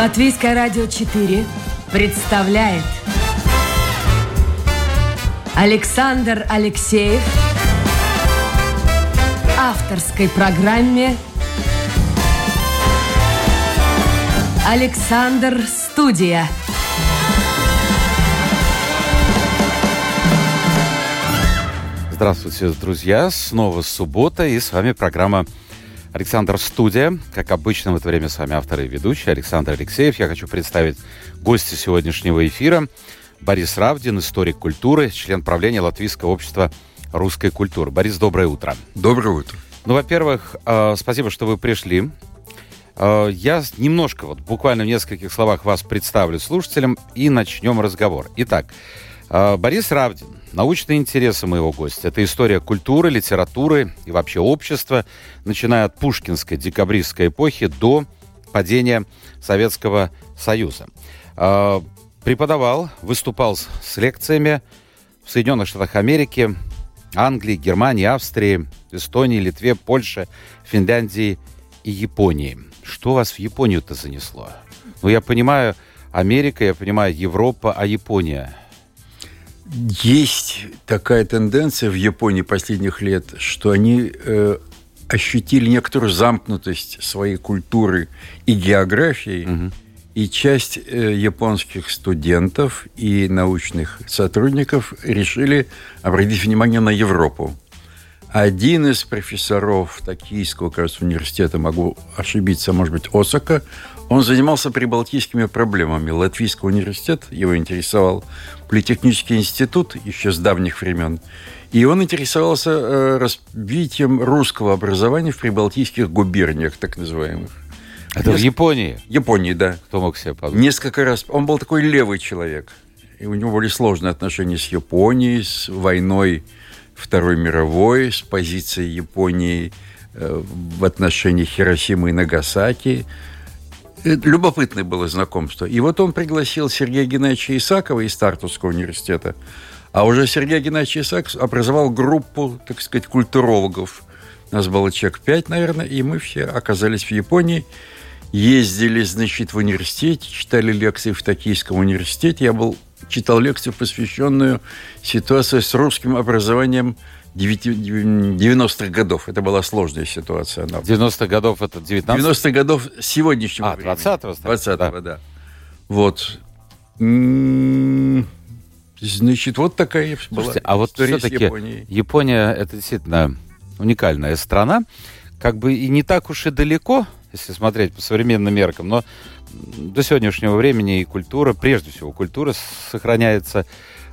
Латвийское радио 4 представляет Александр Алексеев авторской программе Александр Студия. Здравствуйте, друзья! Снова суббота, и с вами программа Александр Студия. Как обычно, в это время с вами автор и ведущий Александр Алексеев. Я хочу представить гостя сегодняшнего эфира. Борис Равдин, историк культуры, член правления Латвийского общества русской культуры. Борис, доброе утро. Доброе утро. Ну, во-первых, э, спасибо, что вы пришли. Э, я немножко, вот буквально в нескольких словах вас представлю слушателям и начнем разговор. Итак, э, Борис Равдин, Научные интересы моего гостя – это история культуры, литературы и вообще общества, начиная от пушкинской декабристской эпохи до падения Советского Союза. А, преподавал, выступал с лекциями в Соединенных Штатах Америки, Англии, Германии, Австрии, Эстонии, Литве, Польше, Финляндии и Японии. Что вас в Японию-то занесло? Ну, я понимаю, Америка, я понимаю, Европа, а Япония – есть такая тенденция в Японии последних лет, что они э, ощутили некоторую замкнутость своей культуры и географии, угу. и часть э, японских студентов и научных сотрудников решили обратить внимание на Европу. Один из профессоров Токийского, кажется, университета, могу ошибиться, может быть, Осака, он занимался прибалтийскими проблемами. Латвийский университет его интересовал, Политехнический институт еще с давних времен. И он интересовался э, развитием русского образования в прибалтийских губерниях, так называемых. Это Неск... в Японии? Японии, да. Кто мог себе подумать? Несколько раз. Он был такой левый человек. И у него были сложные отношения с Японией, с войной Второй мировой, с позицией Японии э, в отношении Хиросимы и Нагасаки – любопытное было знакомство. И вот он пригласил Сергея Геннадьевича Исакова из Тартусского университета. А уже Сергей Геннадьевич Исаков образовал группу, так сказать, культурологов. Нас было человек пять, наверное, и мы все оказались в Японии. Ездили, значит, в университете, читали лекции в Токийском университете. Я был, читал лекцию, посвященную ситуации с русским образованием 90-х годов. Это была сложная ситуация. 90-х годов это 19 90-х годов сегодняшнего А, 20-го. 20-го, да. да. Вот. Значит, вот такая Слушайте, была а вот все-таки Япония это действительно уникальная страна. Как бы и не так уж и далеко, если смотреть по современным меркам, но до сегодняшнего времени и культура, прежде всего культура, сохраняется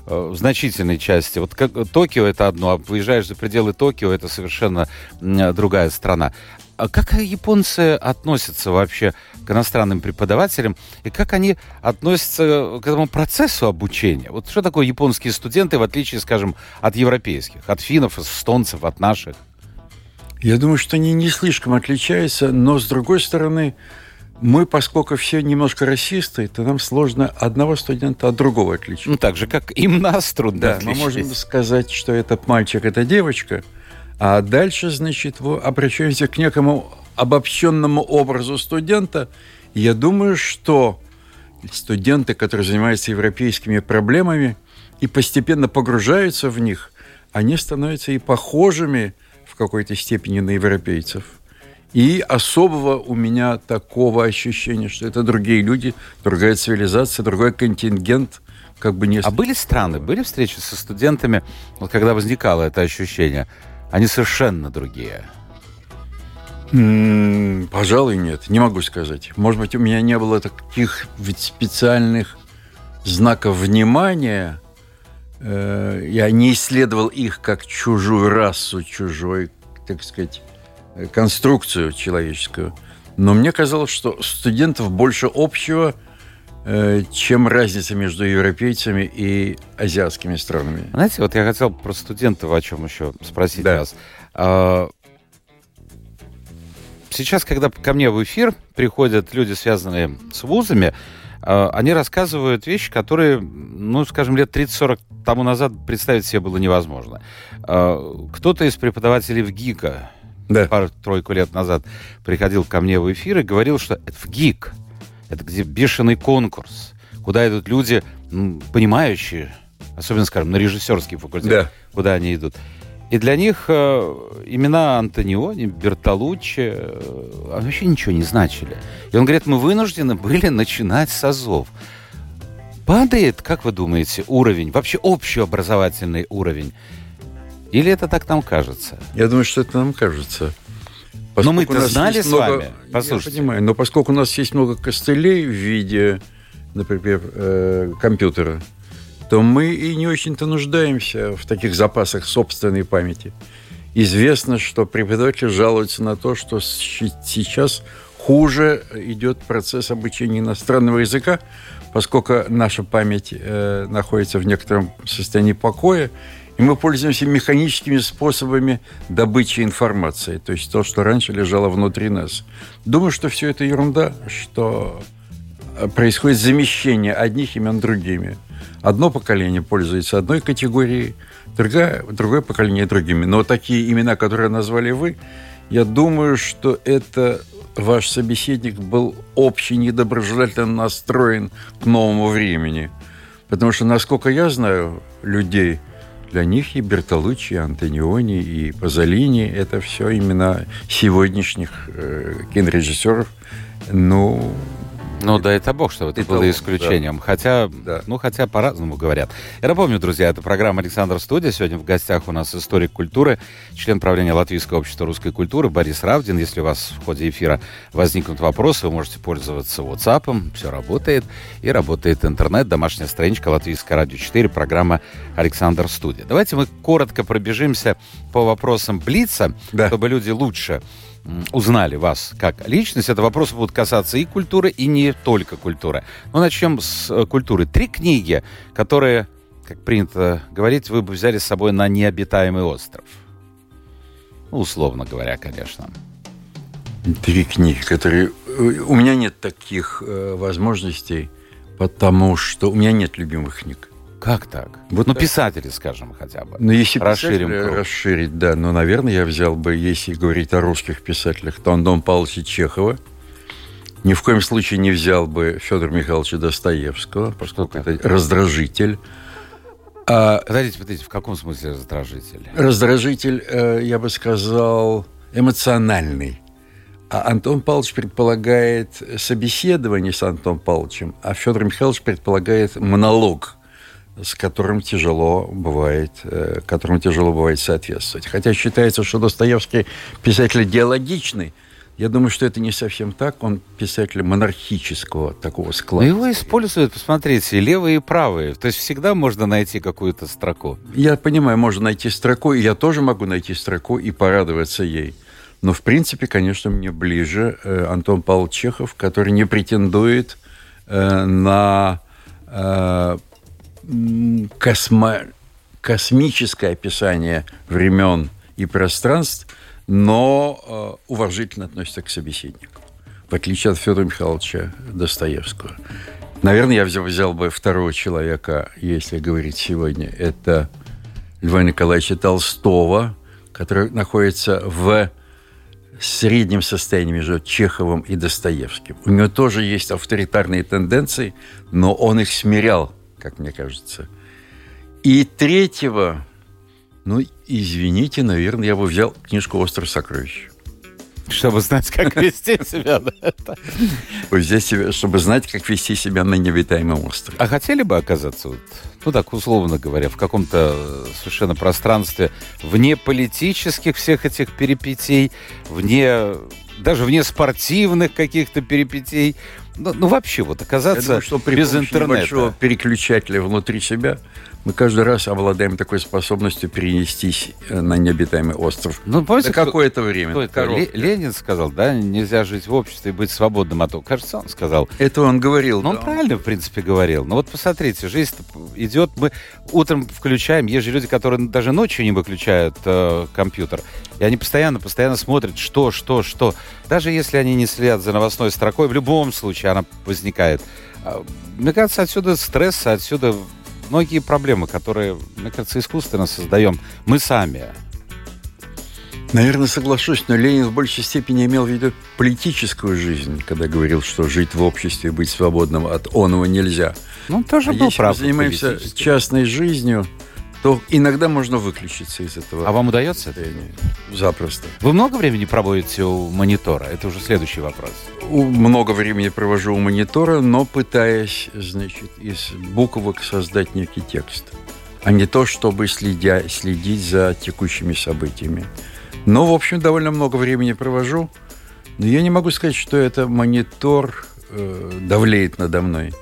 в значительной части. Вот как, Токио это одно, а выезжаешь за пределы Токио, это совершенно другая страна. А как японцы относятся вообще к иностранным преподавателям и как они относятся к этому процессу обучения? Вот что такое японские студенты, в отличие, скажем, от европейских, от финнов, эстонцев, от наших? Я думаю, что они не слишком отличаются, но, с другой стороны, мы, поскольку все немножко расисты, то нам сложно одного студента от другого отличить. Ну, так же, как им нас трудно Да, отличить. мы можем сказать, что этот мальчик – это девочка, а дальше, значит, мы обращаемся к некому обобщенному образу студента. Я думаю, что студенты, которые занимаются европейскими проблемами и постепенно погружаются в них, они становятся и похожими в какой-то степени на европейцев – и особого у меня такого ощущения, что это другие люди, другая цивилизация, другой контингент, как бы не... А были страны, были встречи со студентами, вот когда возникало это ощущение, они совершенно другие? М-м, пожалуй, нет, не могу сказать. Может быть, у меня не было таких ведь специальных знаков внимания, э, я не исследовал их как чужую расу, чужой, так сказать, конструкцию человеческую. Но мне казалось, что студентов больше общего, э, чем разница между европейцами и азиатскими странами. Знаете, вот я хотел про студентов о чем еще спросить да. вас. А, сейчас, когда ко мне в эфир приходят люди, связанные с вузами, а, они рассказывают вещи, которые, ну, скажем, лет 30-40 тому назад представить себе было невозможно. А, кто-то из преподавателей в ГИКа да. пару-тройку лет назад приходил ко мне в эфир и говорил, что это в ГИК Это где бешеный конкурс, куда идут люди, понимающие, особенно, скажем, на режиссерский факультет, да. куда они идут. И для них э, имена Антониони, Бертолуччи э, вообще ничего не значили. И он говорит, мы вынуждены были начинать с азов. Падает, как вы думаете, уровень, вообще общеобразовательный уровень? Или это так нам кажется? Я думаю, что это нам кажется. Поскольку но мы-то знали с много... вами. Послушайте. Я понимаю, но поскольку у нас есть много костылей в виде, например, э, компьютера, то мы и не очень-то нуждаемся в таких запасах собственной памяти. Известно, что преподаватели жалуются на то, что сейчас хуже идет процесс обучения иностранного языка, поскольку наша память э, находится в некотором состоянии покоя, и мы пользуемся механическими способами добычи информации, то есть то, что раньше лежало внутри нас. Думаю, что все это ерунда, что э, происходит замещение одних имен другими. Одно поколение пользуется одной категорией, другое, другое поколение другими. Но такие имена, которые назвали вы, я думаю, что это ваш собеседник был общий недоброжелательно настроен к новому времени. Потому что, насколько я знаю людей, для них и Бертолуччи, и Антониони, и Пазолини – это все имена сегодняшних э, кинорежиссеров. Ну, ну, да это бог, что это было того, исключением. Да. Хотя, да. ну, хотя по-разному говорят. Я напомню, друзья, это программа «Александр Студия». Сегодня в гостях у нас историк культуры, член правления Латвийского общества русской культуры Борис Равдин. Если у вас в ходе эфира возникнут вопросы, вы можете пользоваться WhatsApp, все работает. И работает интернет, домашняя страничка Латвийское радио 4, программа «Александр Студия». Давайте мы коротко пробежимся по вопросам Блица, да. чтобы люди лучше узнали вас как личность. Это вопросы будут касаться и культуры, и не только культуры. Но начнем с э, культуры. Три книги, которые, как принято говорить, вы бы взяли с собой на необитаемый остров. Ну, условно говоря, конечно. Три книги, которые... Э, у меня нет таких э, возможностей, потому что у меня нет любимых книг. Как так? Вот ну, писатели, скажем, хотя бы. Ну, если Расширим круг. расширить, да. Но, наверное, я взял бы, если говорить о русских писателях, то Антон Павловича Чехова. Ни в коем случае не взял бы Федора Михайловича Достоевского, поскольку это раздражитель. А, подождите, подождите, в каком смысле раздражитель? Раздражитель, э, я бы сказал, эмоциональный. А Антон Павлович предполагает собеседование с Антоном Павловичем, а Федор Михайлович предполагает монолог с которым тяжело бывает, э, которым тяжело бывает соответствовать. Хотя считается, что Достоевский писатель диалогичный, я думаю, что это не совсем так. Он писатель монархического такого склада. Но его используют, посмотрите, левые и правые. То есть всегда можно найти какую-то строку. Я понимаю, можно найти строку, и я тоже могу найти строку и порадоваться ей. Но, в принципе, конечно, мне ближе э, Антон Павлович Чехов, который не претендует э, на космо... космическое описание времен и пространств, но э, уважительно относится к собеседнику, в отличие от Федора Михайловича Достоевского. Наверное, я взял, взял бы второго человека, если говорить сегодня, это Льва Николаевича Толстого, который находится в среднем состоянии между Чеховым и Достоевским. У него тоже есть авторитарные тенденции, но он их смирял как мне кажется. И третьего, ну, извините, наверное, я бы взял книжку «Остров сокровищ». Чтобы знать, как вести себя. Себя, чтобы знать, как вести себя на необитаемом острове. А хотели бы оказаться, вот, ну так условно говоря, в каком-то совершенно пространстве вне политических всех этих перипетий, вне даже вне спортивных каких-то перипетий, ну, ну вообще вот оказаться Я думаю, что при без интернета. переключателя внутри себя мы каждый раз обладаем такой способностью перенестись э, на необитаемый остров. Ну, помните, на какое-то время. Кто это? Ленин сказал, да, нельзя жить в обществе и быть свободным от. Кажется, он сказал. Это он говорил. Ну, да. он правильно, в принципе, говорил. Но вот посмотрите, жизнь идет, мы утром включаем, есть же люди, которые даже ночью не выключают э, компьютер. И они постоянно, постоянно смотрят, что, что, что. Даже если они не следят за новостной строкой, в любом случае она возникает. А, мне кажется, отсюда стресс, отсюда многие проблемы, которые, мне кажется, искусственно создаем мы сами. Наверное, соглашусь, но Ленин в большей степени имел в виду политическую жизнь, когда говорил, что жить в обществе и быть свободным от оного нельзя. Ну, тоже а был если прав. мы занимаемся частной жизнью, то иногда можно выключиться из этого. А вам удается это? Запросто. Вы много времени проводите у монитора? Это уже следующий вопрос. У- Много времени провожу у монитора, но пытаясь, значит, из буквок создать некий текст, а не то, чтобы следя, следить за текущими событиями. Но, в общем, довольно много времени провожу. Но я не могу сказать, что это монитор э, давлеет надо мной.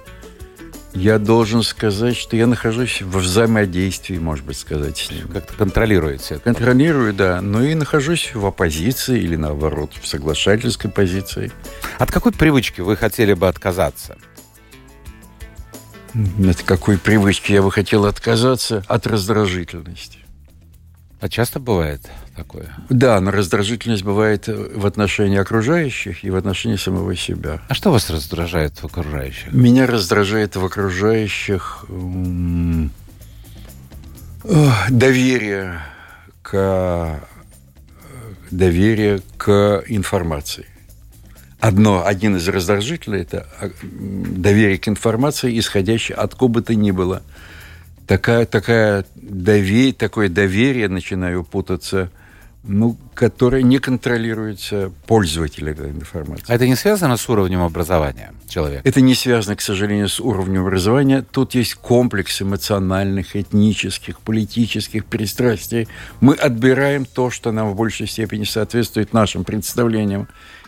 Я должен сказать, что я нахожусь во взаимодействии, может быть, сказать с ним. Как-то контролируете это? Контролирую, да, но и нахожусь в оппозиции или, наоборот, в соглашательской позиции. От какой привычки вы хотели бы отказаться? От какой привычки я бы хотел отказаться? От раздражительности. А часто бывает такое? Да, но раздражительность бывает в отношении окружающих и в отношении самого себя. А что вас раздражает в окружающих? Меня раздражает в окружающих м, доверие к доверие к информации. Одно, один из раздражителей – это м, доверие к информации, исходящее откуда бы то ни было. Такая, такая доверие, такое доверие, начинаю путаться, ну, которое не контролируется пользователем этой информации. А это не связано с уровнем образования человека? Это не связано, к сожалению, с уровнем образования. Тут есть комплекс эмоциональных, этнических, политических пристрастий. Мы отбираем то, что нам в большей степени соответствует нашим представлениям.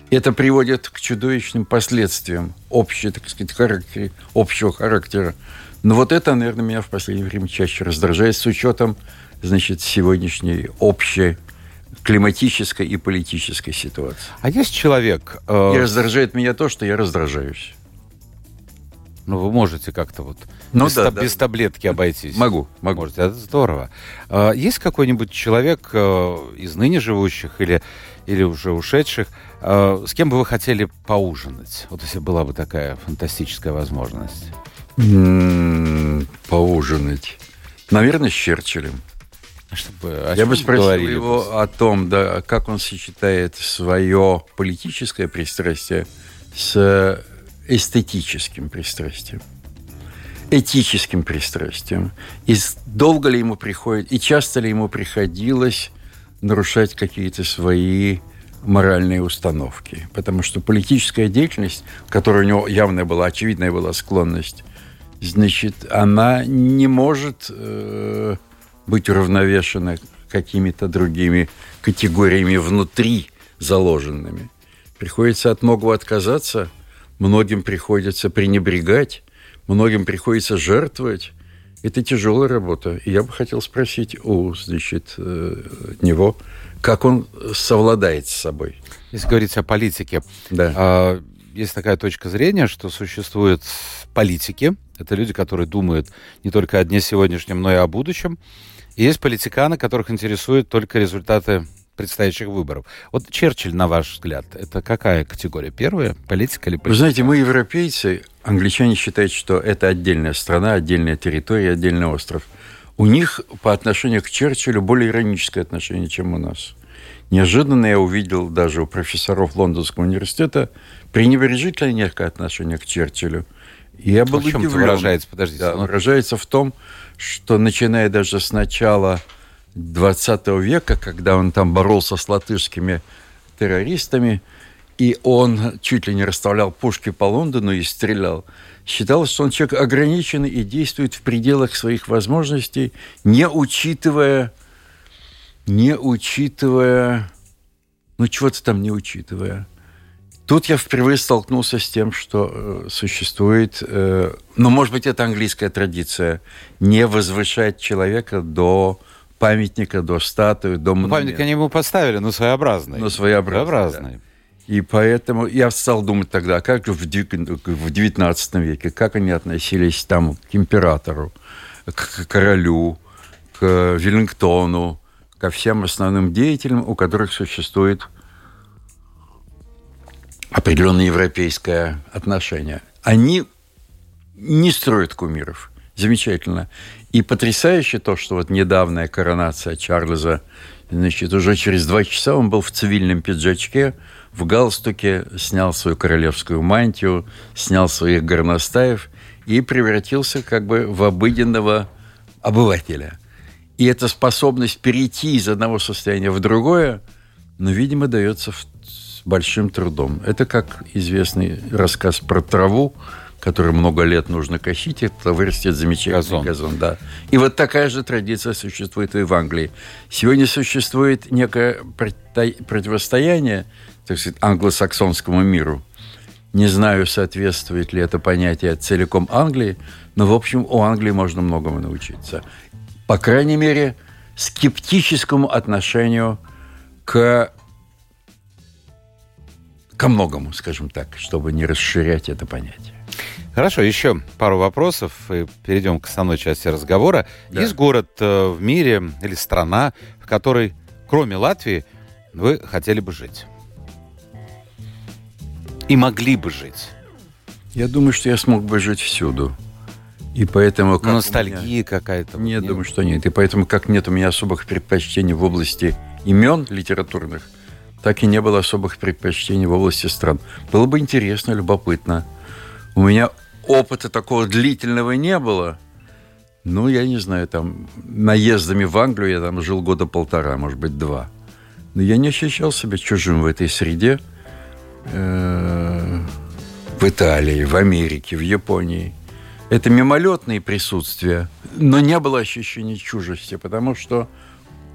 Это приводит к чудовищным последствиям общего, так сказать, характера, общего характера. Но вот это, наверное, меня в последнее время чаще раздражает с учетом, значит, сегодняшней общей климатической и политической ситуации. А есть человек... э, И раздражает меня то, что я раздражаюсь. Ну, вы можете как-то вот Ну без, да, та- да. без таблетки обойтись. Могу, могу. Можете, это здорово. А, Есть какой-нибудь человек э, из ныне живущих или, или уже ушедших, э, с кем бы вы хотели поужинать? Вот если была бы такая фантастическая возможность. М, Поужинать. Наверное, с Черчиллем. Чтобы, о Я бы спросил говорили его о том, да, как он сочетает свое политическое пристрастие с эстетическим пристрастием, этическим пристрастием. И долго ли ему приходит, и часто ли ему приходилось нарушать какие-то свои моральные установки. Потому что политическая деятельность, которая у него явная была, очевидная была склонность, значит, она не может э, быть уравновешена какими-то другими категориями внутри заложенными. Приходится от многого отказаться, многим приходится пренебрегать, многим приходится жертвовать. Это тяжелая работа. И я бы хотел спросить у, значит, э, него, как он совладает с собой. Если говорить о политике, Да. Есть такая точка зрения, что существуют политики, это люди, которые думают не только о дне сегодняшнем, но и о будущем. И есть политиканы, которых интересуют только результаты предстоящих выборов. Вот Черчилль, на ваш взгляд, это какая категория? Первая? Политика или Вы политика? знаете, мы, европейцы, англичане считают, что это отдельная страна, отдельная территория, отдельный остров. У них по отношению к Черчиллю более ироническое отношение, чем у нас. Неожиданно я увидел даже у профессоров Лондонского университета пренебрежительное некое отношение к Черчиллю. И я был в чем удивлен. выражается? Подождите. Да, выражается в том, что начиная даже с начала 20 века, когда он там боролся с латышскими террористами, и он чуть ли не расставлял пушки по Лондону и стрелял, считалось, что он человек ограниченный и действует в пределах своих возможностей, не учитывая, не учитывая, ну чего-то там не учитывая. Тут я впервые столкнулся с тем, что э, существует, э, ну, может быть, это английская традиция, не возвышать человека до памятника, до статуи, до ну, монумента. памятник они ему поставили, но своеобразный. Но своеобразный, Своеобразный. И поэтому я стал думать тогда, как же в дев- в XIX веке, как они относились там к императору, к королю, к Веллингтону, ко всем основным деятелям, у которых существует определенное европейское отношение. Они не строят кумиров. Замечательно. И потрясающе то, что вот недавняя коронация Чарльза, значит, уже через два часа он был в цивильном пиджачке, в галстуке, снял свою королевскую мантию, снял своих горностаев и превратился как бы в обыденного обывателя. И эта способность перейти из одного состояния в другое, ну, видимо, дается с большим трудом. Это как известный рассказ про траву, который много лет нужно косить, это вырастет замечательный газон. газон да. И вот такая же традиция существует и в Англии. Сегодня существует некое противостояние так сказать, англосаксонскому миру. Не знаю, соответствует ли это понятие целиком Англии, но, в общем, у Англии можно многому научиться. По крайней мере, скептическому отношению к ко многому, скажем так, чтобы не расширять это понятие. Хорошо, еще пару вопросов, и перейдем к основной части разговора. Да. Есть город э, в мире или страна, в которой, кроме Латвии, вы хотели бы жить? и могли бы жить? Я думаю, что я смог бы жить всюду. И поэтому... Как ностальгия меня... какая-то? Нет, нет, думаю, что нет. И поэтому, как нет у меня особых предпочтений в области имен литературных, так и не было особых предпочтений в области стран. Было бы интересно, любопытно. У меня опыта такого длительного не было. Ну, я не знаю, там, наездами в Англию я там жил года полтора, может быть, два. Но я не ощущал себя чужим в этой среде – Э, в Италии, в Америке, в Японии. Это мимолетные присутствия, но не было ощущения чужести, потому что,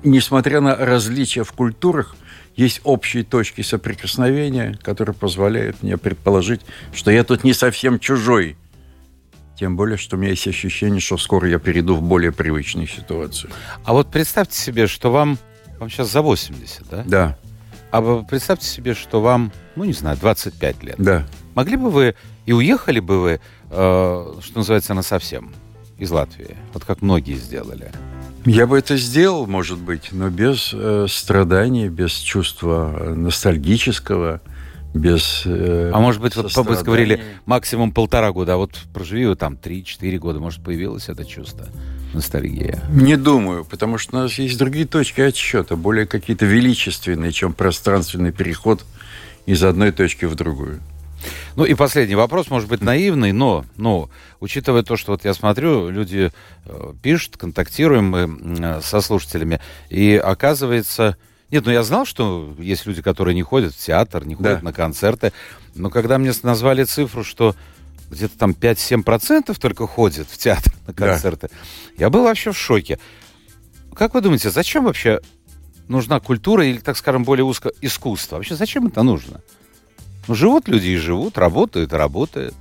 несмотря на различия в культурах, есть общие точки соприкосновения, которые позволяют мне предположить, что я тут не совсем чужой. Тем более, что у меня есть ощущение, что скоро я перейду в более привычную ситуацию. А вот представьте себе, что вам, вам сейчас за 80, да? Да. А представьте себе, что вам, ну, не знаю, 25 лет. Да. Могли бы вы и уехали бы вы, э, что называется, на совсем из Латвии? Вот как многие сделали. Я бы это сделал, может быть, но без э, страданий, без чувства э, ностальгического, без э, А может быть, вот вы говорили максимум полтора года, а вот проживи вы там 3-4 года, может, появилось это чувство? ностальгия? Не думаю, потому что у нас есть другие точки отсчета, более какие-то величественные, чем пространственный переход из одной точки в другую. Ну и последний вопрос, может быть, наивный, но, но учитывая то, что вот я смотрю, люди э, пишут, контактируем мы э, со слушателями, и оказывается... Нет, ну я знал, что есть люди, которые не ходят в театр, не ходят да. на концерты, но когда мне назвали цифру, что где-то там 5-7% только ходят в театр на концерты. Да. Я был вообще в шоке. Как вы думаете, зачем вообще нужна культура или, так скажем, более узко искусство? Вообще зачем это нужно? Ну, живут люди и живут, работают работают.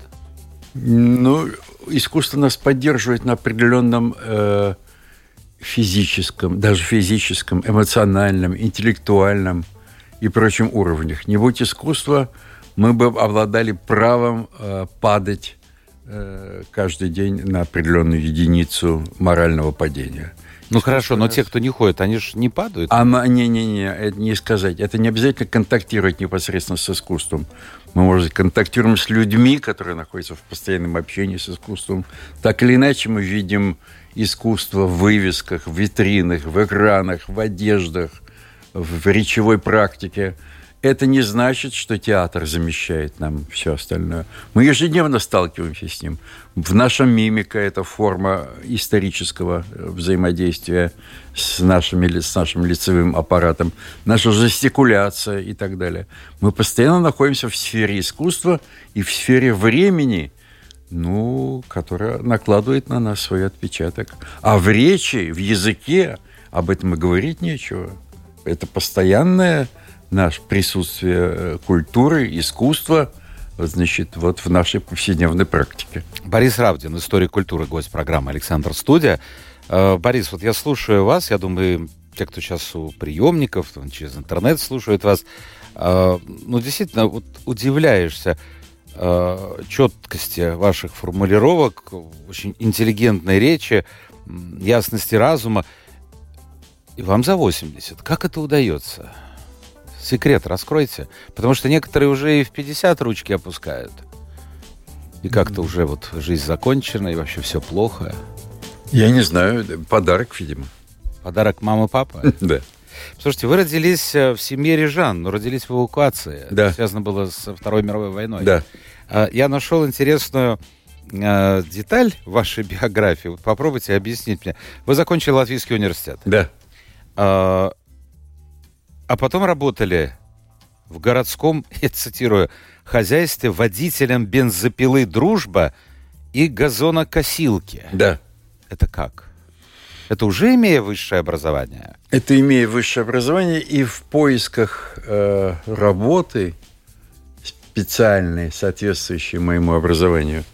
Ну, искусство нас поддерживает на определенном э, физическом, даже физическом, эмоциональном, интеллектуальном и прочем уровнях. Не будь искусства, мы бы обладали правом э, падать э, каждый день на определенную единицу морального падения. Ну хорошо, но те, кто не ходит, они же не падают. А не-не-не, это не сказать. Это не обязательно контактировать непосредственно с искусством. Мы, может быть, контактируем с людьми, которые находятся в постоянном общении с искусством. Так или иначе мы видим искусство в вывесках, в витринах, в экранах, в одеждах, в речевой практике это не значит, что театр замещает нам все остальное. Мы ежедневно сталкиваемся с ним. В нашем мимика это форма исторического э, взаимодействия с, нашими, с нашим лицевым аппаратом, наша жестикуляция и так далее. Мы постоянно находимся в сфере искусства и в сфере времени, ну, которая накладывает на нас свой отпечаток. А в речи, в языке об этом и говорить нечего. Это постоянное наше присутствие э, культуры, искусства, значит, вот в нашей повседневной практике. Борис Равдин, историк культуры, гость программы «Александр Студия». Э, Борис, вот я слушаю вас, я думаю, те, кто сейчас у приемников, через интернет слушают вас, э, ну, действительно, вот удивляешься четкости ваших формулировок, очень интеллигентной речи, ясности разума. И вам за 80. Как это удается? Секрет раскройте. Потому что некоторые уже и в 50 ручки опускают. И как-то уже вот жизнь закончена, и вообще все плохо. Я не знаю, подарок, видимо. Подарок мамы папа? Да. Слушайте, вы родились э, в семье Рижан, но родились в эвакуации. Да. Это связано было со Второй мировой войной. Да. А, Я нашел интересную э, деталь в вашей биографии. Вот попробуйте объяснить мне. Вы закончили Латвийский университет. Да. А, потом работали в городском, я цитирую, хозяйстве водителем бензопилы «Дружба» и газонокосилки. Да. Это как? Это уже имея высшее образование? Это имея высшее образование и в поисках э, работы специальной, соответствующей моему образованию,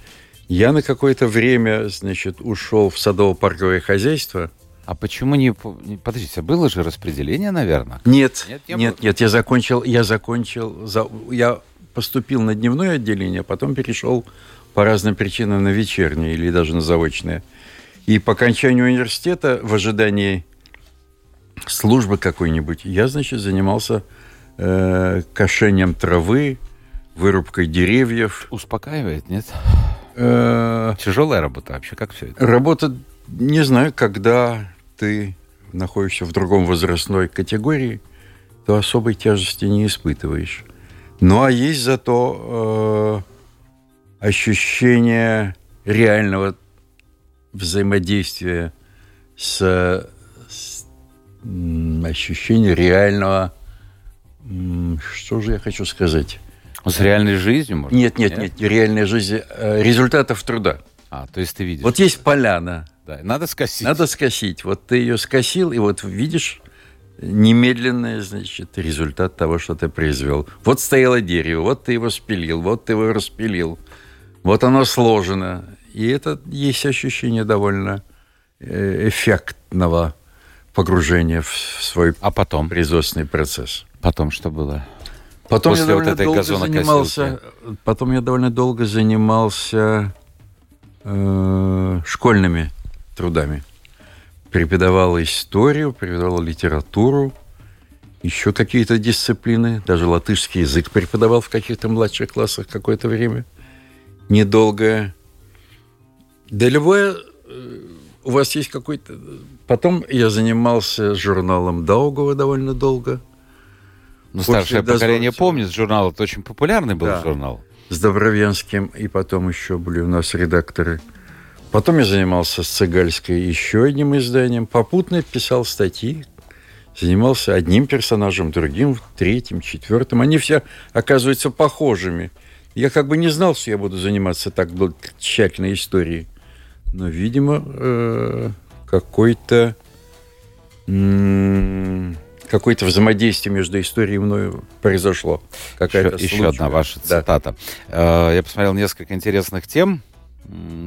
я на какое-то время, значит, ушел в садово-парковое хозяйство. А почему не... по- не- Подождите, было же распределение, наверное? Нет, Нет, нет, не нет, я закончил, я закончил, за- я поступил на дневное отделение, а потом перешел по разным причинам на вечернее или даже на заочное. И по окончанию университета, в ожидании службы какой-нибудь, я, значит, занимался э, кошением травы, вырубкой деревьев. Успокаивает, нет? Э, Тяжелая работа вообще, как все это? работа, не знаю, когда ты находишься в другом возрастной категории, то особой тяжести не испытываешь. Ну а есть зато э, ощущение реального взаимодействия с, с, ощущение реального что же я хочу сказать? С реальной жизнью, может Нет, быть, нет, нет, реальная жизнь э, результатов труда. А, то есть ты видишь. Вот есть поляна, Да, надо скосить. Надо скосить. Вот ты ее скосил, и вот видишь немедленный, значит, результат того, что ты произвел. Вот стояло дерево, вот ты его спилил, вот ты его распилил. Вот оно сложено. И это есть ощущение довольно э, эффектного погружения в свой А потом? производственный процесс. Потом что было? Потом После я вот довольно этой долго занимался. Потом я довольно долго занимался э, школьными трудами. Преподавал историю, преподавал литературу, еще какие-то дисциплины, даже латышский язык преподавал в каких-то младших классах какое-то время. Недолгое. Да любое... э, У вас есть какой-то... Потом я занимался журналом Даугова довольно долго. Ну, старшее поколение дозвольте. помнит журнал. Это очень популярный был Да. журнал. с Добровенским, и потом еще были у нас редакторы. Потом я занимался с Цигальской еще одним изданием. Попутно писал статьи, занимался одним персонажем, другим, третьим, четвертым. Они все оказываются похожими. Я как бы не знал, что я буду заниматься так тщательной историей. Но, видимо, э, какой-то какое-то взаимодействие между историей и мною произошло. Какая-то Еще, еще одна ваша Да. цитата. Э, Я посмотрел несколько интересных тем,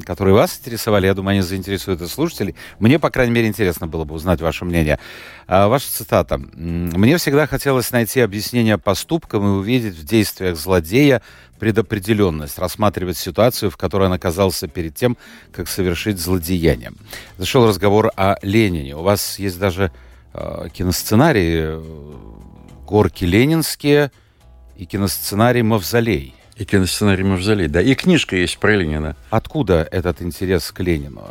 которые вас интересовали. Я думаю, они заинтересуют и слушателей. Мне, по крайней мере, интересно было бы узнать ваше мнение. А, Ваша цитата. «М, «Мне всегда хотелось найти объяснение поступкам и увидеть в действиях злодея предопределенность, рассматривать ситуацию, в которой он оказался перед тем, как совершить злодеяние». Зашел разговор о Ленине. У вас есть даже киносценарий э, «Горки ленинские» и киносценарий «Мавзолей». И киносценарий «Мавзолей», да. И книжка есть про Ленина. Откуда этот интерес к Ленину?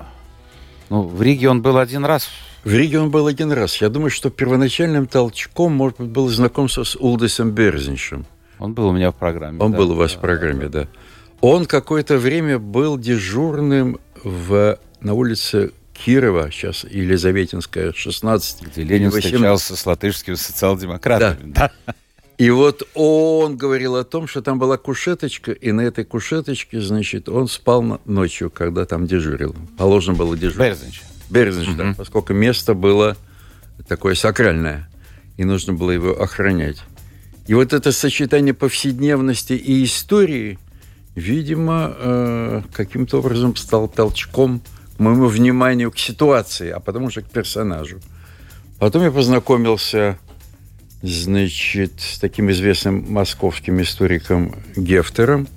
Ну, в Риге он был один раз. В Риге он был один раз. Я думаю, что первоначальным толчком, может быть, было знакомство с Улдесом Берзиншем. Он был у меня в программе. Он да. был у вас в программе, да. Он какое-то время был дежурным в, на улице Кирова, сейчас Елизаветинская, 16. Где Ленин 18. встречался с латышскими социал-демократами. Да. И вот он говорил о том, что там была кушеточка, и на этой кушеточке, значит, он спал ночью, когда там дежурил. Положено было дежурить. Берзинч. Берзинш, да, поскольку место было такое сакральное, и нужно было его охранять. И вот это сочетание повседневности и истории, видимо, э, каким-то образом стал толчком к моему вниманию к ситуации, а потом уже к персонажу. Потом я познакомился, значит, с таким известным московским историком Гефтером.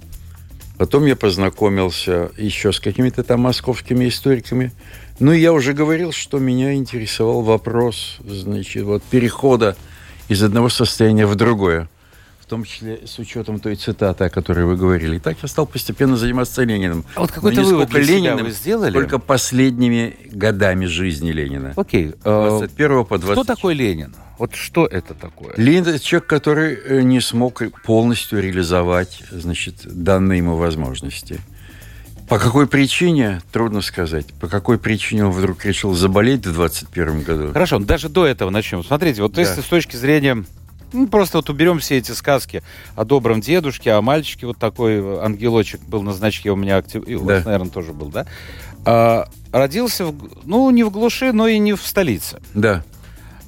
Потом я познакомился еще с какими-то там московскими историками. Ну, я уже говорил, что меня интересовал вопрос, значит, вот перехода из одного состояния в другое. в том числе с учетом той цитаты, о которой вы говорили. И так я стал постепенно заниматься Лениным. А вот какой-то вывод для Лениным, себя вы сделали? Только последними годами жизни Ленина. Окей. 21 э, по 20. Что такое Ленин? Вот что это такое? Ленин – это человек, который э, не смог полностью реализовать значит, данные ему возможности. По какой причине, трудно сказать. По какой причине он вдруг решил заболеть в 21 году? Хорошо, даже до этого начнем. Смотрите, вот да. если с точки зрения ну, просто вот уберем все эти сказки о добром дедушке, о мальчике, вот такой ангелочек был на значке у меня актив... И у да. вас, наверное, тоже был, да? А, родился, в... ну, не в глуши, но и не в столице. Да.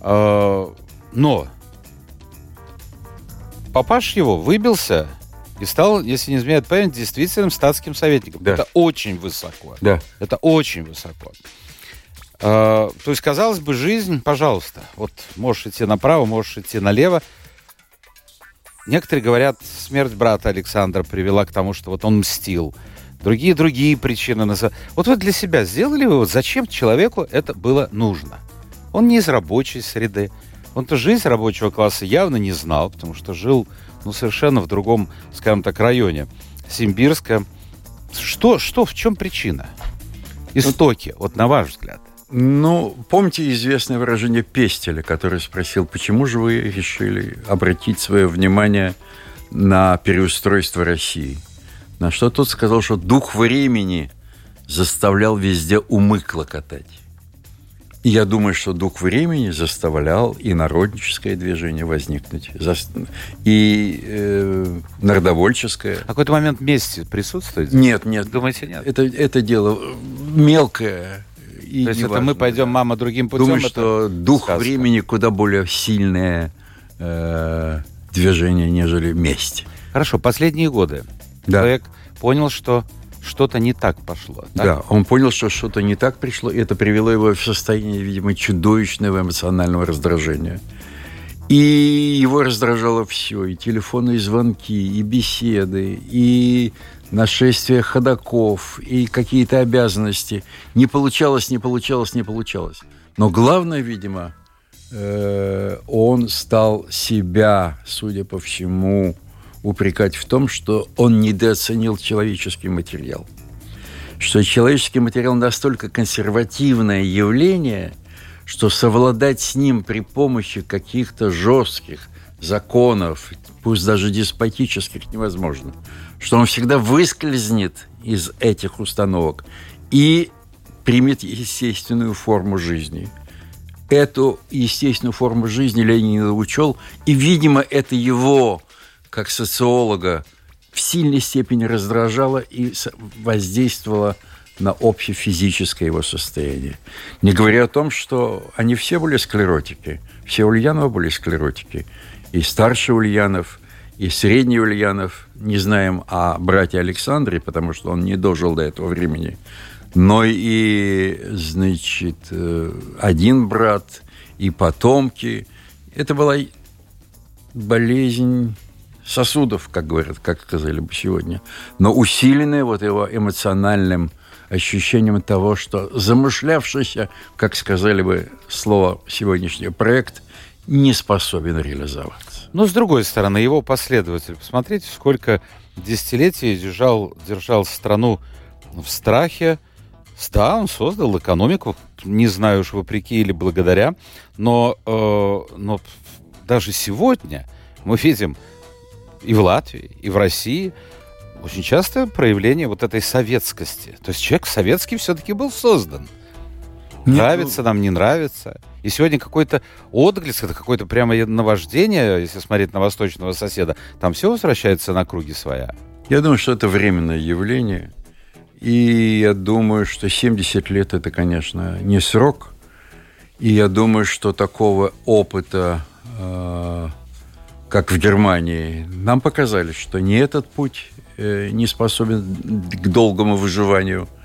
А, но папаш его выбился и стал, если не изменяет память, действительным статским советником. Да. Это очень высоко. Да. Это очень высоко. А, то есть, казалось бы, жизнь, пожалуйста, вот можешь идти направо, можешь идти налево. Некоторые говорят, смерть брата Александра привела к тому, что вот он мстил. Другие другие причины. Вот вы для себя сделали вы, вот зачем человеку это было нужно? Он не из рабочей среды. Он-то жизнь рабочего класса явно не знал, потому что жил ну, совершенно в другом, скажем так, районе. Симбирска. Что, что, в чем причина? Истоки, вот на ваш взгляд. Ну, помните известное выражение Пестеля, который спросил, почему же вы решили обратить свое внимание на переустройство России? На что тот сказал, что дух времени заставлял везде умы клокотать. И я думаю, что дух времени заставлял и народническое движение возникнуть, и э, народовольческое. А какой-то момент вместе присутствует? Нет, нет. Думаете, нет? Это, это дело мелкое, и То есть это мы пойдем, мама, другим путем? Думаю, что дух сказка. времени куда более сильное э, движение, нежели месть. Хорошо, последние годы да. человек понял, что что-то не так пошло. Так? Да, он понял, что что-то не так пришло, и это привело его в состояние, видимо, чудовищного эмоционального раздражения. И его раздражало все, и телефонные звонки, и беседы, и нашествие ходаков и какие-то обязанности. Не получалось, не получалось, не получалось. Но главное, видимо, э, он стал себя, судя по всему, упрекать в том, что он недооценил человеческий материал. Что человеческий материал настолько консервативное явление, что совладать с ним при помощи каких-то жестких законов, пусть даже деспотических, невозможно что он всегда выскользнет из этих установок и примет естественную форму жизни. Эту естественную форму жизни Ленин учел, и, видимо, это его, как социолога, в сильной степени раздражало и воздействовало на общефизическое его состояние. Не говоря о том, что они все были склеротики. Все Ульянова были склеротики. И старший Ульянов – и Средний Ульянов, не знаем о брате Александре, потому что он не дожил до этого времени, но и, значит, э, один брат, и потомки. Это была болезнь сосудов, как говорят, как сказали бы сегодня, но усиленная вот его эмоциональным ощущением того, что замышлявшийся, как сказали бы слово сегодняшний проект, не способен реализоваться. Но, с другой стороны, его последователь, посмотрите, сколько десятилетий держал, держал страну в страхе. Да, он создал экономику, не знаю уж вопреки или благодаря, но, э, но даже сегодня мы видим и в Латвии, и в России очень частое проявление вот этой советскости. То есть человек советский все-таки был создан. Нет, нравится ну... нам, не нравится. И сегодня какой-то отглеск, это какое-то прямо наваждение, если смотреть на восточного соседа, там все возвращается на круги своя. Я думаю, что это временное явление. И я думаю, что 70 лет это, конечно, не срок. И я думаю, что такого опыта, э, как в Германии, нам показали, что не этот путь э, не способен к долгому выживанию –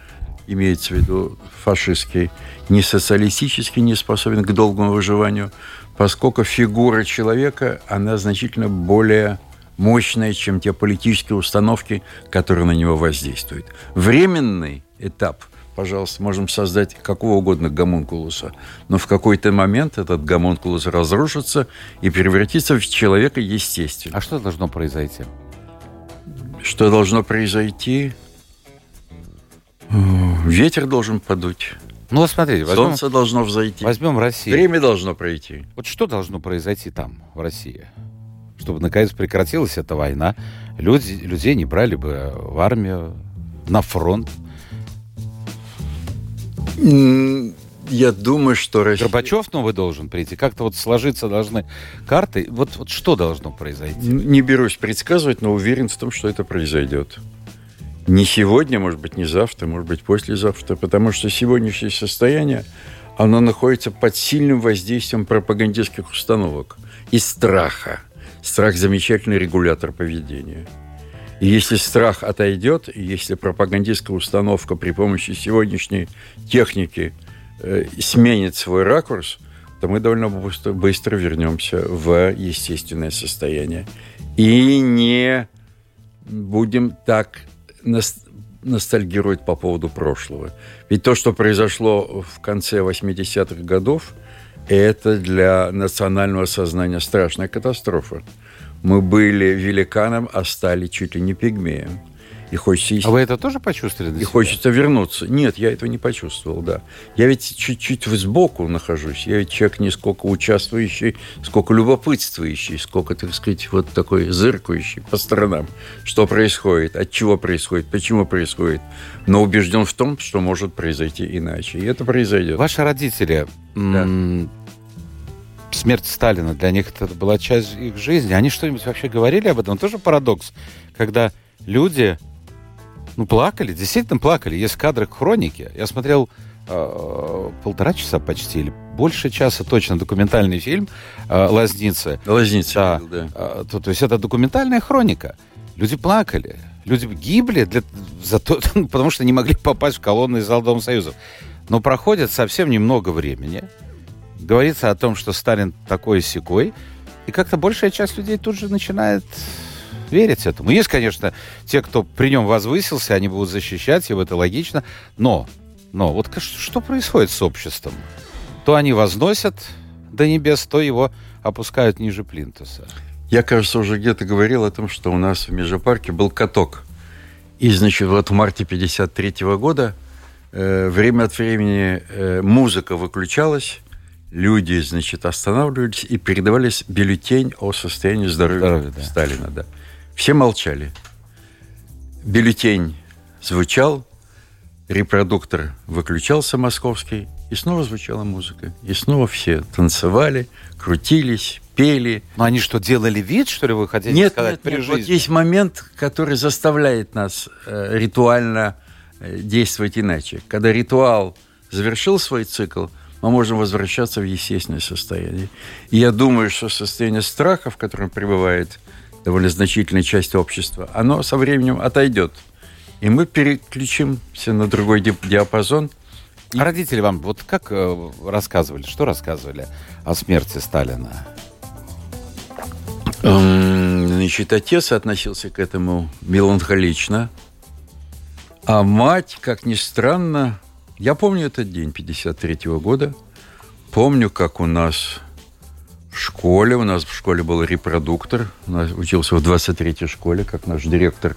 имеется в виду фашистский, не социалистический, не способен к долгому выживанию, поскольку фигура человека, она значительно более мощная, чем те политические установки, которые на него воздействуют. Временный этап пожалуйста, можем создать какого угодно гомункулуса. Но в какой-то момент этот гомункулус разрушится и превратится в человека естественно. А что должно произойти? Что должно произойти? Ветер должен подуть. Ну, вот смотрите, возьмем, Солнце должно взойти. возьмем Россию. Время должно пройти. Вот что должно произойти там, в России? Чтобы, наконец, прекратилась эта война, люди, людей не брали бы в армию, на фронт. Я думаю, что Россия... Горбачев новый должен прийти. Как-то вот сложиться должны карты. Вот, вот что должно произойти? Не берусь предсказывать, но уверен в том, что это произойдет. Не сегодня, может быть, не завтра, может быть, послезавтра, потому что сегодняшнее состояние, оно находится под сильным воздействием пропагандистских установок и страха. Страх – замечательный регулятор поведения. И если страх отойдет, если пропагандистская установка при помощи сегодняшней техники э, сменит свой ракурс, то мы довольно быстро, быстро вернемся в естественное состояние. И не будем так нос- ностальгировать по поводу прошлого. Ведь то, что произошло в конце 80-х годов, это для национального сознания страшная катастрофа. Мы были великаном, а стали чуть ли не пигмеем. И хочется А вы это тоже почувствовали? и хочется вернуться. Нет, я этого не почувствовал, да. Я ведь чуть-чуть сбоку нахожусь. Я ведь человек не сколько участвующий, сколько любопытствующий, сколько, так сказать, вот такой зыркающий по сторонам. Что происходит, от чего происходит, почему происходит. Но убежден в том, что может произойти иначе. И это произойдет. Ваши родители, м, смерть Сталина, для них это была часть их жизни. Они что-нибудь вообще говорили об этом? Тоже парадокс, когда люди, ну, плакали, действительно плакали. Есть кадры хроники. Я смотрел э, полтора часа почти, или больше часа точно, документальный фильм э, «Лазницы». Лазница, Да. видел, да. А, то, то есть это документальная хроника. Люди плакали, люди гибли, для, за то, потому что не могли попасть в колонны из зала Дома Союзов. Но проходит совсем немного времени. Говорится о том, что Сталин такой секой, и как-то большая часть людей тут же начинает верить этому. Есть, конечно, те, кто при нем возвысился, они будут защищать его, это логично. Но, но вот что происходит с обществом? То они возносят до небес, то его опускают ниже плинтуса. Я, кажется, уже где-то говорил о том, что у нас в Межапарке был каток. И, значит, вот в марте 53 года э, время от времени э, музыка выключалась, люди, значит, останавливались и передавались бюллетень о состоянии здоровья, Здоровья, да. Сталина. Да. Все молчали. Бюллетень звучал, репродуктор выключался московский, и снова звучала музыка. И снова все танцевали, крутились, пели. Но они что, делали вид, что ли, вы хотите Нет, сказать, нет, при нет. Вот жизни? есть момент, который заставляет нас э, ритуально э, действовать иначе. Когда ритуал завершил свой цикл, мы можем возвращаться в естественное состояние. И я думаю, что состояние страха, в котором пребывает довольно значительная часть общества, оно со временем отойдет. И мы переключимся на другой диапазон. А родители вам вот как э, рассказывали, что рассказывали о смерти Сталина? Эм, Значит, отец относился к этому меланхолично, а мать, как ни странно, я помню этот день 53 года, помню, как у нас в школе, у нас в школе был репродуктор, у нас учился в 23-й школе, как наш директор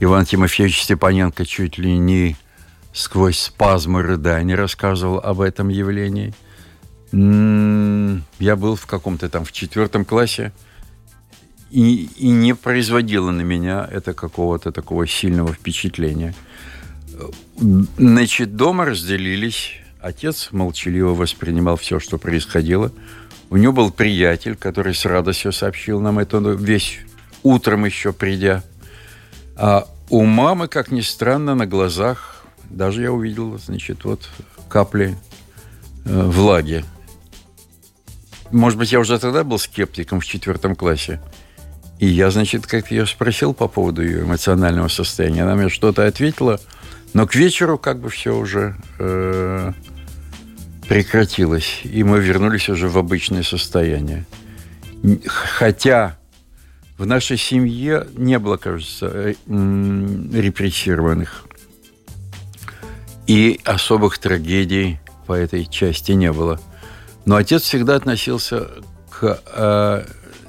Иван Тимофеевич Степаненко чуть ли не сквозь спазмы рыдания рассказывал об этом явлении. М, Я был в каком-то там в четвертом классе, и, и не производило на меня это какого-то такого сильного впечатления. Значит, дома разделились. Отец молчаливо воспринимал все, что происходило. У него был приятель, который с радостью сообщил нам это весь утром еще придя. А у мамы, как ни странно, на глазах даже я увидел, значит, вот капли э, влаги. Может быть, я уже тогда был скептиком в четвертом классе. И я, значит, как ее спросил по поводу ее эмоционального состояния. Она мне что-то ответила, но к вечеру как бы все уже э, прекратилось. И мы вернулись уже в обычное состояние. Хотя в нашей семье не было, кажется, э, репрессированных. И особых трагедий по этой части не было. Но отец всегда относился к э,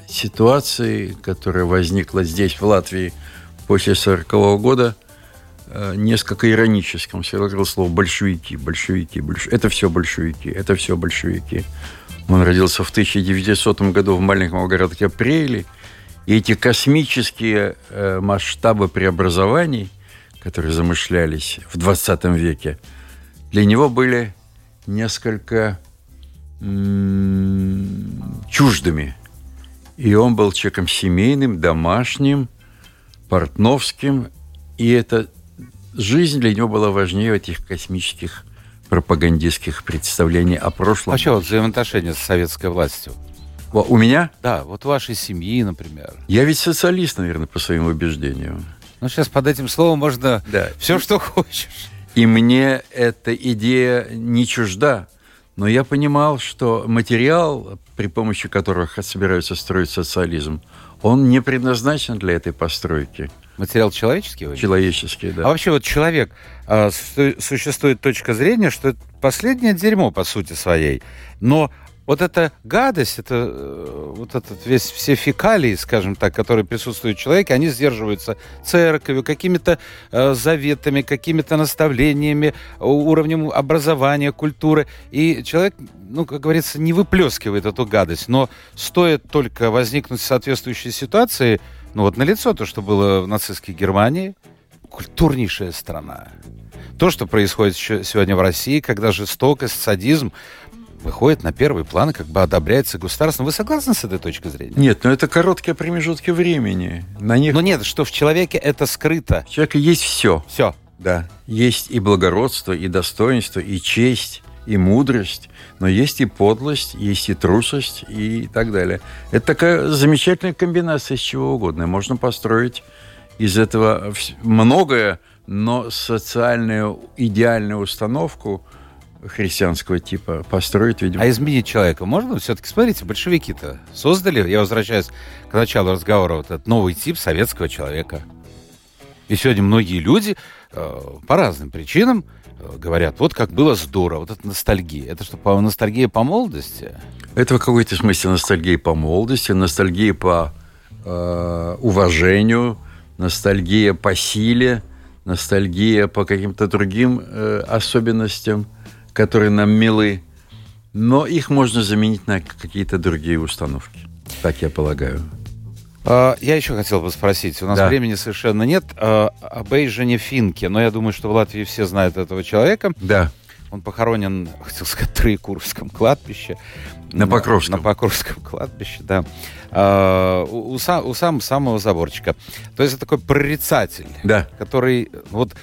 ситуации, которая возникла здесь, в Латвии, после 40 -го года, несколько иронически. Он всегда говорил слово «большевики», «большевики», «большевики». Это все большевики, это все большевики. Он родился в 1900 году в маленьком городке Прейли. И эти космические э, масштабы преобразований, которые замышлялись в 20 веке, для него были несколько чуждыми. И он был человеком семейным, домашним, портновским. И эта жизнь для него была важнее этих космических пропагандистских представлений о прошлом. А что вот взаимоотношения с советской властью? У меня? Да, вот вашей семьи, например. Я ведь социалист, наверное, по своим убеждениям. Ну, сейчас под этим словом можно да. все, что хочешь. И мне эта идея не чужда. Но я понимал, что материал, при помощи которых собираются строить социализм, он не предназначен для этой постройки. Материал человеческий? Вы человеческий, да. А вообще вот человек, э, существует точка зрения, что это последнее дерьмо по сути своей. Но вот эта гадость, это э, вот этот весь все фекалии, скажем так, которые присутствуют в человеке, они сдерживаются церковью, какими-то э, заветами, какими-то наставлениями, уровнем образования, культуры. И человек, ну, как говорится, не выплескивает эту гадость. Но стоит только возникнуть соответствующей ситуации, ну вот налицо то, что было в нацистской Германии, культурнейшая страна. То, что происходит сегодня в России, когда жестокость, садизм выходит на первый план, как бы одобряется государством. Вы согласны с этой точкой зрения? Нет, но это короткие промежутки времени. На них... Но нет, что в человеке это скрыто. В человеке есть все. Все. Да. Есть и благородство, и достоинство, и честь, и мудрость, но есть и подлость, есть и трусость, и так далее. Это такая замечательная комбинация из чего угодно. Можно построить из этого многое, но социальную идеальную установку – христианского типа построить, видимо. А изменить человека можно? Все-таки, смотрите, большевики-то создали, я возвращаюсь к началу разговора, вот этот новый тип советского человека. И сегодня многие люди э, по разным причинам э, говорят, вот как было здорово, вот это ностальгия. Это что, по ностальгия по молодости? Это в какой-то смысле ностальгия по молодости, ностальгия по э, уважению, ностальгия по силе, ностальгия по каким-то другим э, особенностям которые нам милы, но их можно заменить на какие-то другие установки. Так я полагаю. А, я еще хотел бы спросить, у нас да. времени совершенно нет, а, об Эйжене Финке, но я думаю, что в Латвии все знают этого человека. Да. Он похоронен, хотел сказать, в Троекуровском кладбище. На Покровском. На Покровском кладбище, да. А, у, у, у сам, самого заборчика. То есть это такой прорицатель, да. который... Вот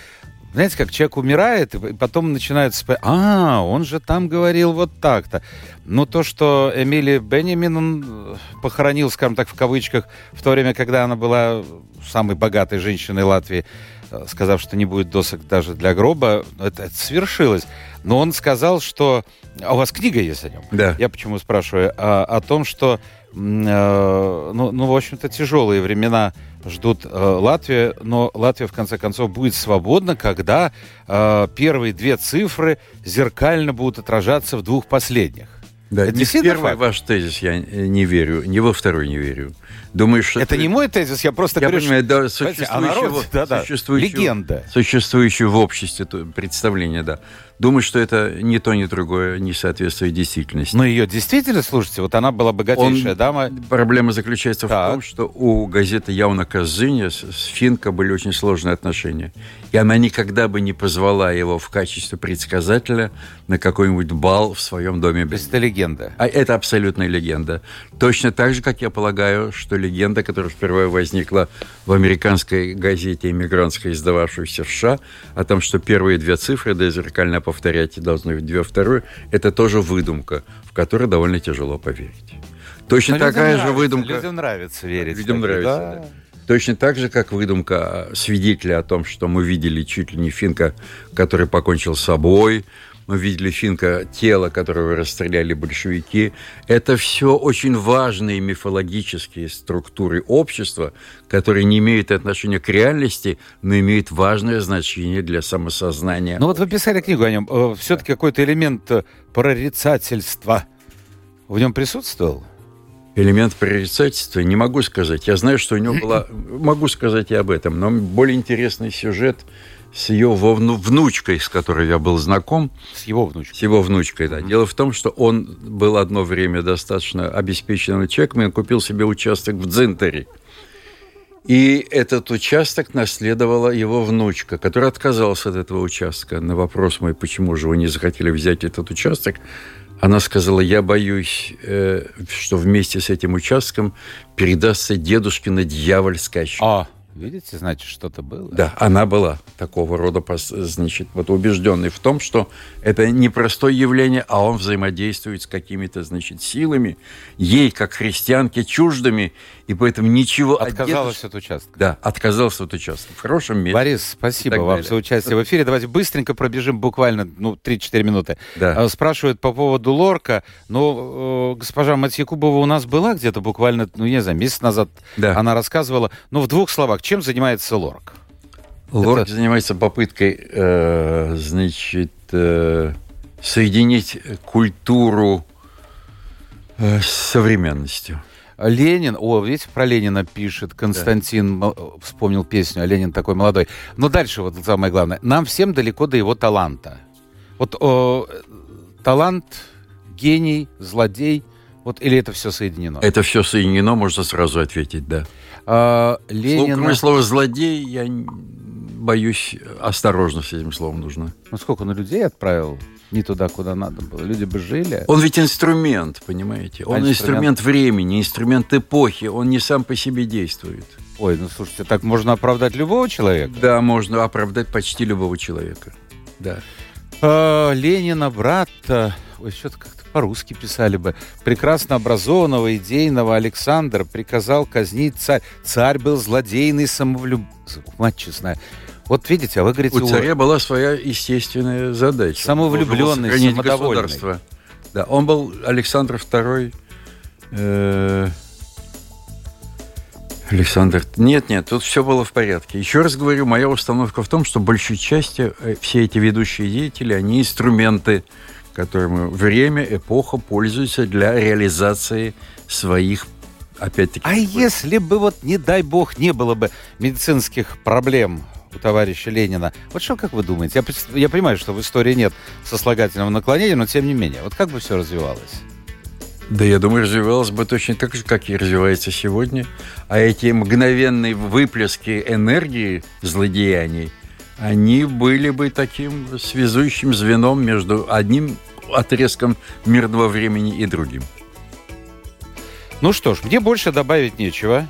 знаете, как человек умирает, и потом начинает вспоминать, а, он же там говорил вот так-то. Ну, то, что Эмили Бенjamin он э, похоронил, скажем так, в кавычках, в то время, когда она была самой богатой женщиной Латвии, э, сказав, что не будет досок даже для гроба, это, это свершилось. Но он сказал, что... А у вас книга есть о нем? Да. Я почему спрашиваю? А, о том, что, ну, ну, в общем-то, тяжелые времена ждут э, Латвия, но Латвия в конце концов будет свободна, когда э, первые две цифры зеркально будут отражаться в двух последних. Да, это не в первый факт? ваш тезис я не верю, не во второй не верю. Думаю, что это не мой тезис, я просто я говорю, понимаю, да, существующего, а народ, да, да, существующего, легенда, существующего в обществе представление, да. Думаю, что это ни то, ни другое не соответствует действительности. Но ее действительно, слушайте, вот она была богатейшая Он, дама. Проблема заключается так. в том, что у газеты «Явна Казыня» с Финка были очень сложные отношения. И она никогда бы не позвала его в качестве предсказателя на какой-нибудь бал в своем доме. То есть это легенда? А это абсолютная легенда. Точно так же, как я полагаю, что легенда, которая впервые возникла в американской газете «Иммигрантская», издававшейся в США, о том, что первые две цифры, да, зеркальная повторять должны быть две вторую, это тоже выдумка, в которую довольно тяжело поверить. Точно Но такая же нравится, выдумка... Людям нравится верить. Людям нравится, да. да. Точно так же, как выдумка свидетеля о том, что мы видели чуть ли не Финка, который покончил с собой, мы видели Финка, тело, которого расстреляли большевики. Это все очень важные мифологические структуры общества, которые не имеют отношения к реальности, но имеют важное значение для самосознания. Ну вот вы писали книгу о нем. Э, Все-таки какой-то элемент э, прорицательства в нем присутствовал? Элемент прорицательства не могу сказать. Я знаю, что у него была... Могу сказать и об этом, но более интересный сюжет с ее внучкой, с которой я был знаком. С его внучкой? С его внучкой, да. Mm-hmm. Дело в том, что он был одно время достаточно обеспеченным человеком, и он купил себе участок в Дзинтере. И этот участок наследовала его внучка, которая отказалась от этого участка. На вопрос мой, почему же вы не захотели взять этот участок, она сказала, я боюсь, э, что вместе с этим участком передастся дедушкина дьявольская А, видите, значит, что-то было? Да, она была такого рода, значит, вот убежденной в том, что это не простое явление, а он взаимодействует с какими-то, значит, силами, ей, как христианке, чуждыми, и поэтому ничего... Отказалась от, от участка. Да, отказался от участка. В хорошем месте. Борис, спасибо вам далее. за участие в эфире. Давайте быстренько пробежим буквально, ну, 3-4 минуты. Да. А, спрашивают по поводу Лорка. Ну, госпожа Матьякубова у нас была где-то буквально, ну, не знаю, месяц назад да. она рассказывала. Ну, в двух словах, чем занимается Лорк? Лорк Это... занимается попыткой, э, значит, э, соединить культуру э, с современностью. Ленин, о, видите, про Ленина пишет, Константин да. вспомнил песню, а Ленин такой молодой. Но дальше вот самое главное. Нам всем далеко до его таланта. Вот о, талант, гений, злодей, вот или это все соединено? Это все соединено, можно сразу ответить, да. А, Ленина... Кроме слова «злодей», я боюсь, осторожно с этим словом нужно. Ну сколько на людей отправил? Не туда, куда надо было. Люди бы жили. Он ведь инструмент, понимаете? Он а инструмент... инструмент времени, инструмент эпохи. Он не сам по себе действует. Ой, ну слушайте, так можно оправдать любого человека? Да, можно оправдать почти любого человека. Да. А, Ленина, брата, ой, что-то как-то по-русски писали бы. Прекрасно образованного, идейного Александра приказал казнить царь. Царь был злодейный, самовлюб... Мать честная. Вот видите, а вы говорите... У царя была своя естественная задача. Самовлюбленный, самодовольный. Да, он был Александр II... Э, Александр, нет, нет, тут все было в порядке. Еще раз говорю, моя установка в том, что большей части э, все эти ведущие деятели, они инструменты, которыми время, эпоха пользуются для реализации своих опять-таки... А если бы вот, не дай бог, не было бы медицинских проблем у товарища Ленина. Вот что, как вы думаете? Я, я понимаю, что в истории нет сослагательного наклонения, но тем не менее, вот как бы все развивалось? Да, я думаю, развивалось бы точно так же, как и развивается сегодня. А эти мгновенные выплески энергии злодеяний, они были бы таким связующим звеном между одним отрезком мирного времени и другим. Ну что ж, мне больше добавить нечего.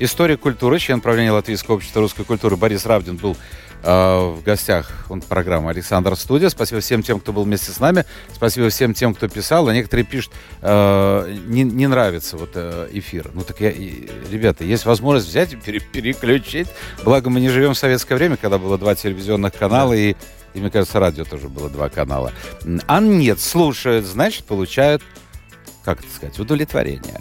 Историк культуры, член правления Латвийского общества русской культуры Борис Равдин был э, в гостях он программы «Александр Студия». Спасибо всем тем, кто был вместе с нами. Спасибо всем тем, кто писал. А некоторые пишут, э, не, не нравится вот э, эфир. Ну так я, и, ребята, есть возможность взять и пере, переключить. Благо мы не живем в советское время, когда было два телевизионных канала и и, мне кажется, радио тоже было два канала. А нет, слушают, значит, получают, как это сказать, удовлетворение.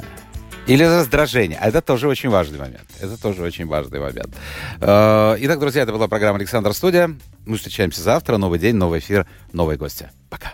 Или раздражение. А это тоже очень важный момент. Это тоже очень важный момент. Э, итак, друзья, это была программа «Александр Студия». Мы встречаемся завтра. Новый день, новый эфир, новые гости. Пока.